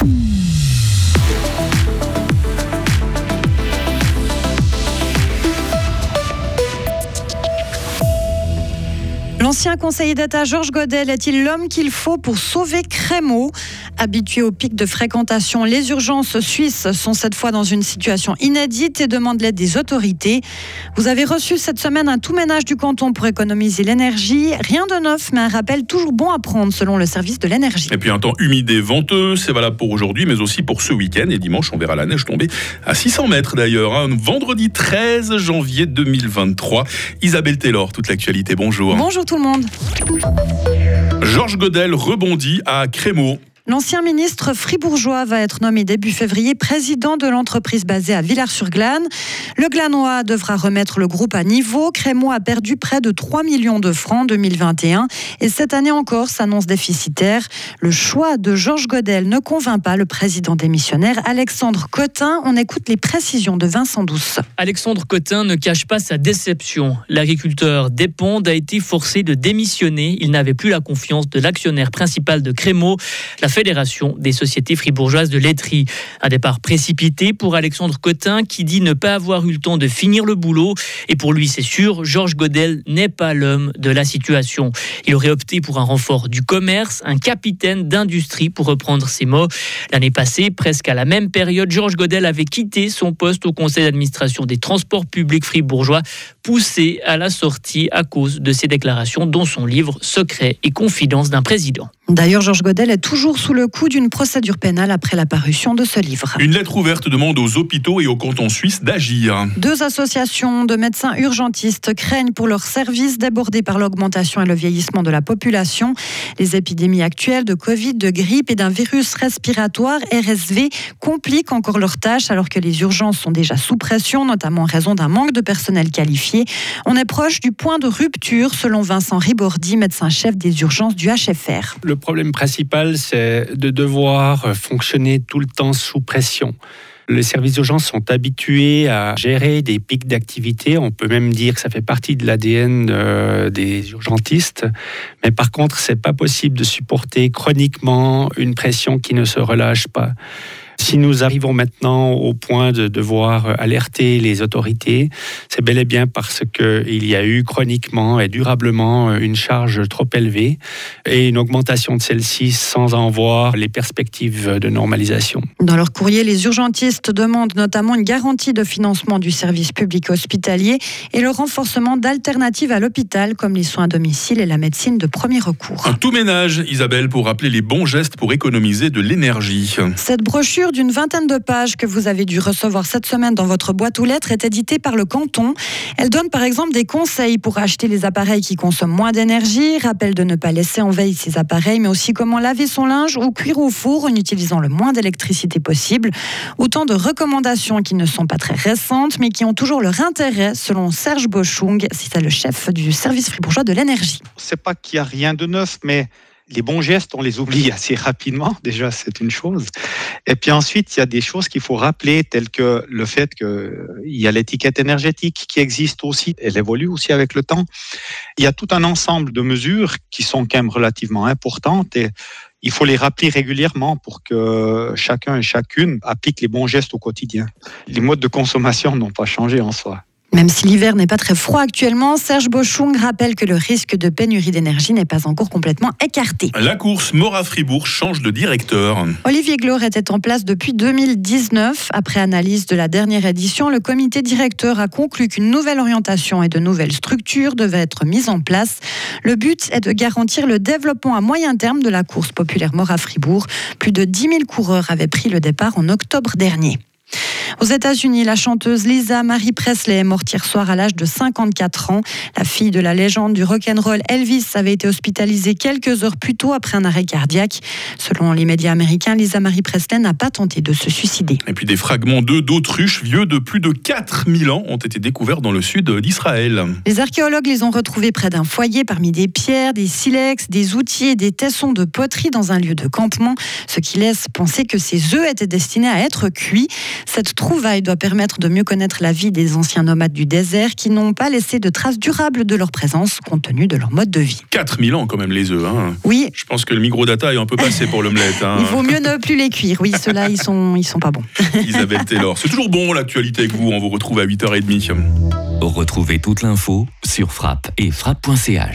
Mm-hmm. L'ancien conseiller d'État Georges Godel est-il l'homme qu'il faut pour sauver Crémeau? Habitué au pic de fréquentation, les urgences suisses sont cette fois dans une situation inédite et demandent l'aide des autorités. Vous avez reçu cette semaine un tout ménage du canton pour économiser l'énergie. Rien de neuf, mais un rappel toujours bon à prendre selon le service de l'énergie. Et puis un temps humide et venteux, c'est valable pour aujourd'hui, mais aussi pour ce week-end. Et dimanche, on verra la neige tomber à 600 mètres d'ailleurs. Hein. Vendredi 13 janvier 2023. Isabelle Taylor, toute l'actualité. Bonjour. Bonjour tout le monde. Georges Godel rebondit à Crémeau. L'ancien ministre fribourgeois va être nommé début février président de l'entreprise basée à Villars-sur-Glane. Le Glanois devra remettre le groupe à niveau. Crémeau a perdu près de 3 millions de francs en 2021 et cette année encore s'annonce déficitaire. Le choix de Georges Godel ne convainc pas le président démissionnaire Alexandre Cotin. On écoute les précisions de Vincent Douce. Alexandre Cotin ne cache pas sa déception. L'agriculteur Despondes a été forcé de démissionner. Il n'avait plus la confiance de l'actionnaire principal de Crémeau. La Fédération des sociétés fribourgeoises de laiterie. Un départ précipité pour Alexandre Cotin qui dit ne pas avoir eu le temps de finir le boulot. Et pour lui, c'est sûr, Georges Godel n'est pas l'homme de la situation. Il aurait opté pour un renfort du commerce, un capitaine d'industrie pour reprendre ses mots. L'année passée, presque à la même période, Georges Godel avait quitté son poste au conseil d'administration des transports publics fribourgeois, poussé à la sortie à cause de ses déclarations dont son livre Secret et confidence d'un président. D'ailleurs, Georges Godel est toujours sous le coup d'une procédure pénale après la parution de ce livre. Une lettre ouverte demande aux hôpitaux et aux cantons suisses d'agir. Deux associations de médecins urgentistes craignent pour leurs services débordés par l'augmentation et le vieillissement de la population. Les épidémies actuelles de Covid, de grippe et d'un virus respiratoire, RSV, compliquent encore leurs tâches alors que les urgences sont déjà sous pression, notamment en raison d'un manque de personnel qualifié. On est proche du point de rupture, selon Vincent Ribordi, médecin-chef des urgences du HFR problème principal, c'est de devoir fonctionner tout le temps sous pression. Les services d'urgence sont habitués à gérer des pics d'activité. On peut même dire que ça fait partie de l'ADN euh, des urgentistes. Mais par contre, c'est pas possible de supporter chroniquement une pression qui ne se relâche pas. Si nous arrivons maintenant au point de devoir alerter les autorités, c'est bel et bien parce qu'il y a eu chroniquement et durablement une charge trop élevée et une augmentation de celle-ci sans en voir les perspectives de normalisation. Dans leur courrier, les urgentistes demandent notamment une garantie de financement du service public hospitalier et le renforcement d'alternatives à l'hôpital comme les soins à domicile et la médecine de premier recours. Un tout ménage, Isabelle, pour rappeler les bons gestes pour économiser de l'énergie. Cette brochure d'une vingtaine de pages que vous avez dû recevoir cette semaine dans votre boîte aux lettres est éditée par le canton. Elle donne par exemple des conseils pour acheter les appareils qui consomment moins d'énergie, rappelle de ne pas laisser en veille ces appareils, mais aussi comment laver son linge ou cuire au four en utilisant le moins d'électricité possible. Autant de recommandations qui ne sont pas très récentes, mais qui ont toujours leur intérêt, selon Serge Bochung, c'est le chef du service fribourgeois de l'énergie. C'est pas qu'il n'y a rien de neuf, mais les bons gestes, on les oublie assez rapidement. Déjà, c'est une chose. Et puis ensuite, il y a des choses qu'il faut rappeler, telles que le fait qu'il y a l'étiquette énergétique qui existe aussi. Elle évolue aussi avec le temps. Il y a tout un ensemble de mesures qui sont quand même relativement importantes et il faut les rappeler régulièrement pour que chacun et chacune applique les bons gestes au quotidien. Les modes de consommation n'ont pas changé en soi. Même si l'hiver n'est pas très froid actuellement, Serge Bochung rappelle que le risque de pénurie d'énergie n'est pas encore complètement écarté. La course Mora-Fribourg change de directeur. Olivier Glore était en place depuis 2019. Après analyse de la dernière édition, le comité directeur a conclu qu'une nouvelle orientation et de nouvelles structures devaient être mises en place. Le but est de garantir le développement à moyen terme de la course populaire Mora-Fribourg. Plus de 10 000 coureurs avaient pris le départ en octobre dernier. Aux États-Unis, la chanteuse Lisa Marie Presley est morte hier soir à l'âge de 54 ans. La fille de la légende du rock'n'roll Elvis avait été hospitalisée quelques heures plus tôt après un arrêt cardiaque. Selon les médias américains, Lisa Marie Presley n'a pas tenté de se suicider. Et puis des fragments d'œufs d'autruche vieux de plus de 4000 ans ont été découverts dans le sud d'Israël. Les archéologues les ont retrouvés près d'un foyer parmi des pierres, des silex, des outils et des tessons de poterie dans un lieu de campement, ce qui laisse penser que ces œufs étaient destinés à être cuits. Cette trouvaille doit permettre de mieux connaître la vie des anciens nomades du désert qui n'ont pas laissé de traces durables de leur présence compte tenu de leur mode de vie. 4000 ans quand même les œufs. Hein. Oui. Je pense que le microdata est un peu passé pour l'omelette. Hein. Il vaut mieux ne plus les cuire. Oui, ceux-là, ils sont, ils sont pas bons. Isabelle Taylor. C'est toujours bon l'actualité avec vous. On vous retrouve à 8h30. Retrouvez toute l'info sur frappe et frappe.ch.